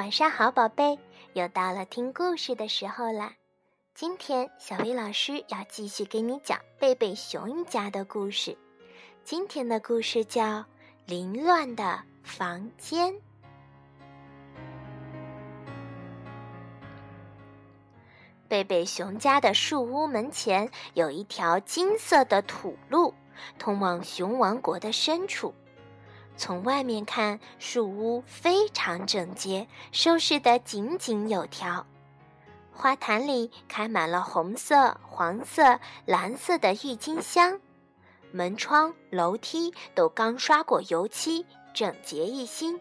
晚上好，宝贝，又到了听故事的时候啦。今天小薇老师要继续给你讲贝贝熊一家的故事。今天的故事叫《凌乱的房间》。贝贝熊家的树屋门前有一条金色的土路，通往熊王国的深处。从外面看，树屋非常整洁，收拾得井井有条。花坛里开满了红色、黄色、蓝色的郁金香，门窗、楼梯都刚刷过油漆，整洁一新。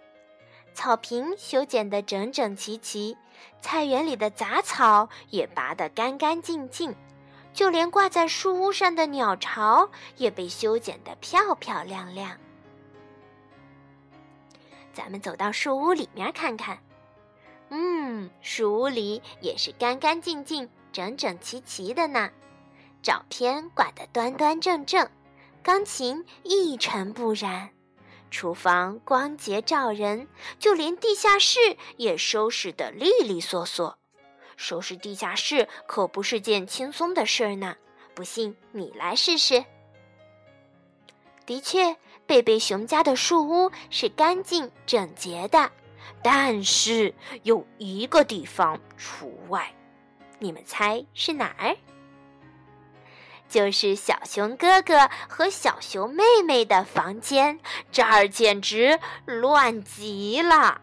草坪修剪得整整齐齐，菜园里的杂草也拔得干干净净，就连挂在树屋上的鸟巢也被修剪得漂漂亮亮。咱们走到树屋里面看看，嗯，树屋里也是干干净净、整整齐齐的呢。照片挂得端端正正，钢琴一尘不染，厨房光洁照人，就连地下室也收拾得利利索索。收拾地下室可不是件轻松的事儿呢，不信你来试试。的确。贝贝熊家的树屋是干净整洁的，但是有一个地方除外，你们猜是哪儿？就是小熊哥哥和小熊妹妹的房间，这儿简直乱极了。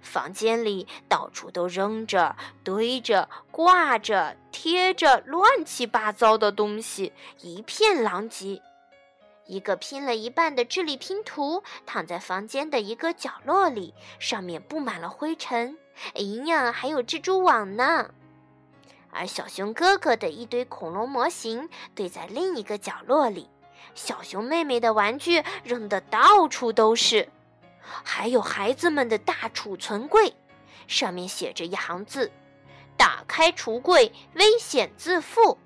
房间里到处都扔着、堆着、挂着、贴着乱七八糟的东西，一片狼藉。一个拼了一半的智力拼图躺在房间的一个角落里，上面布满了灰尘。哎呀，还有蜘蛛网呢！而小熊哥哥的一堆恐龙模型堆在另一个角落里，小熊妹妹的玩具扔得到处都是，还有孩子们的大储存柜，上面写着一行字：“打开橱柜，危险自负。”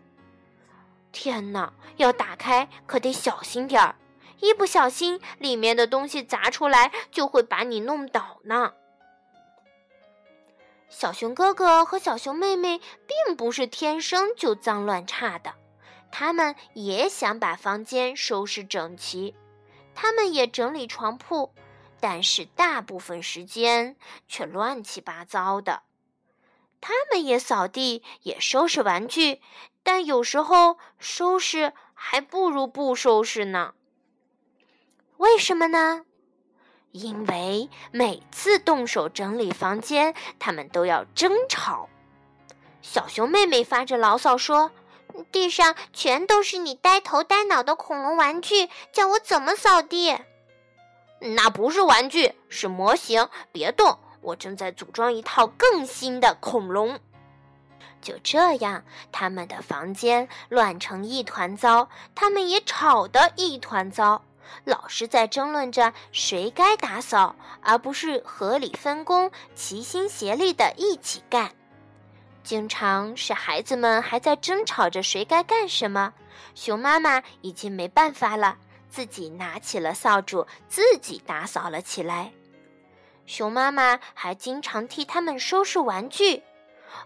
天哪！要打开可得小心点儿，一不小心里面的东西砸出来，就会把你弄倒呢。小熊哥哥和小熊妹妹并不是天生就脏乱差的，他们也想把房间收拾整齐，他们也整理床铺，但是大部分时间却乱七八糟的。他们也扫地，也收拾玩具。但有时候收拾还不如不收拾呢。为什么呢？因为每次动手整理房间，他们都要争吵。小熊妹妹发着牢骚说：“地上全都是你呆头呆脑的恐龙玩具，叫我怎么扫地？”那不是玩具，是模型。别动，我正在组装一套更新的恐龙。就这样，他们的房间乱成一团糟，他们也吵得一团糟，老是在争论着谁该打扫，而不是合理分工、齐心协力的一起干。经常是孩子们还在争吵着谁该干什么，熊妈妈已经没办法了，自己拿起了扫帚，自己打扫了起来。熊妈妈还经常替他们收拾玩具。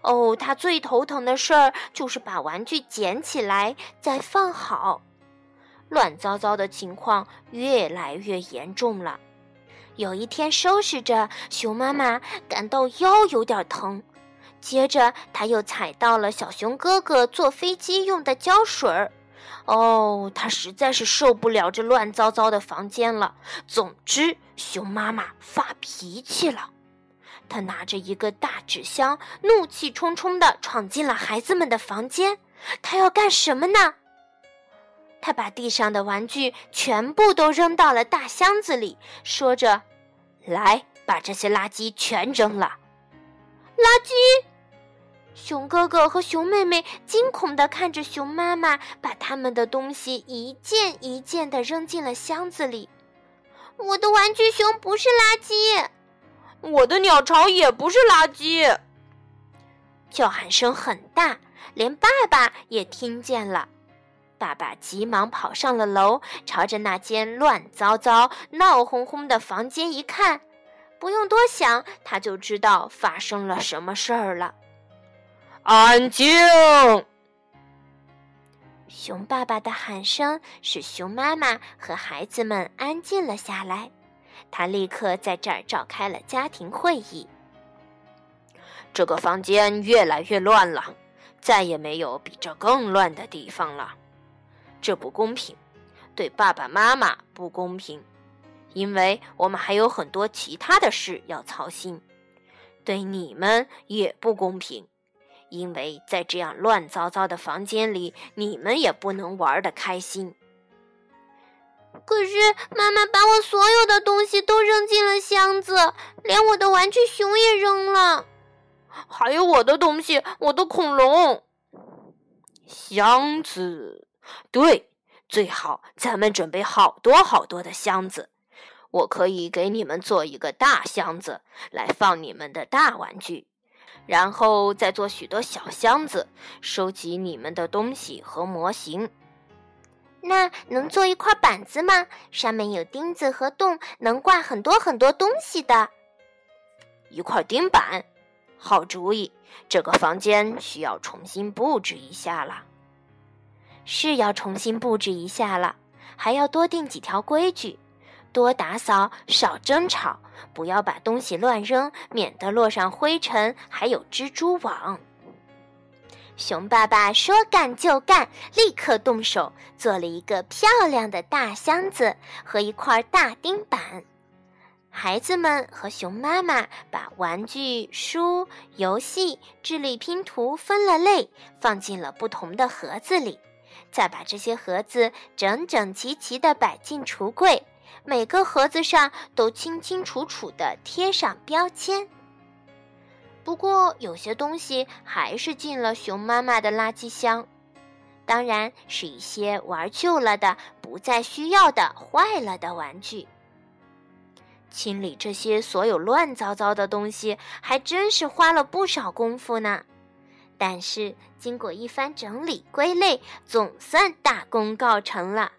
哦，他最头疼的事儿就是把玩具捡起来再放好，乱糟糟的情况越来越严重了。有一天收拾着，熊妈妈感到腰有点疼，接着他又踩到了小熊哥哥坐飞机用的胶水儿。哦，他实在是受不了这乱糟糟的房间了。总之，熊妈妈发脾气了。他拿着一个大纸箱，怒气冲冲地闯进了孩子们的房间。他要干什么呢？他把地上的玩具全部都扔到了大箱子里，说着：“来，把这些垃圾全扔了。”垃圾！熊哥哥和熊妹妹惊恐地看着熊妈妈把他们的东西一件一件地扔进了箱子里。我的玩具熊不是垃圾。我的鸟巢也不是垃圾。叫喊声很大，连爸爸也听见了。爸爸急忙跑上了楼，朝着那间乱糟糟、闹哄哄的房间一看，不用多想，他就知道发生了什么事儿了。安静！熊爸爸的喊声使熊妈妈和孩子们安静了下来。他立刻在这儿召开了家庭会议。这个房间越来越乱了，再也没有比这更乱的地方了。这不公平，对爸爸妈妈不公平，因为我们还有很多其他的事要操心。对你们也不公平。因为在这样乱糟糟的房间里，你们也不能玩的开心。可是妈妈把我所有的东西都扔进了箱子，连我的玩具熊也扔了，还有我的东西，我的恐龙。箱子，对，最好咱们准备好多好多的箱子。我可以给你们做一个大箱子，来放你们的大玩具。然后再做许多小箱子，收集你们的东西和模型。那能做一块板子吗？上面有钉子和洞，能挂很多很多东西的。一块钉板，好主意。这个房间需要重新布置一下了。是要重新布置一下了，还要多定几条规矩。多打扫，少争吵，不要把东西乱扔，免得落上灰尘，还有蜘蛛网。熊爸爸说干就干，立刻动手做了一个漂亮的大箱子和一块大钉板。孩子们和熊妈妈把玩具、书、游戏、智力拼图分了类，放进了不同的盒子里，再把这些盒子整整齐齐地摆进橱柜。每个盒子上都清清楚楚地贴上标签。不过，有些东西还是进了熊妈妈的垃圾箱，当然是一些玩旧了的、不再需要的、坏了的玩具。清理这些所有乱糟糟的东西，还真是花了不少功夫呢。但是，经过一番整理归类，总算大功告成了。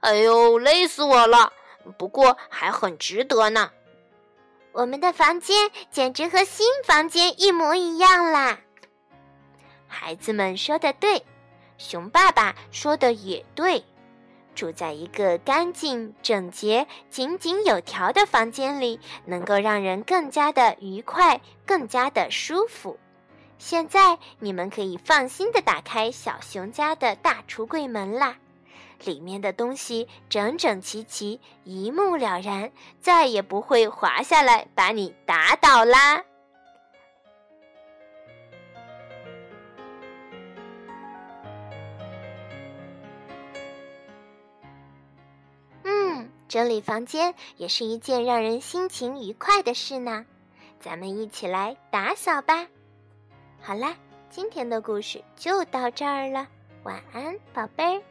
哎呦，累死我了！不过还很值得呢。我们的房间简直和新房间一模一样啦！孩子们说的对，熊爸爸说的也对。住在一个干净、整洁、井井有条的房间里，能够让人更加的愉快，更加的舒服。现在你们可以放心的打开小熊家的大橱柜门啦。里面的东西整整齐齐，一目了然，再也不会滑下来把你打倒啦。嗯，整理房间也是一件让人心情愉快的事呢。咱们一起来打扫吧。好啦，今天的故事就到这儿了，晚安，宝贝儿。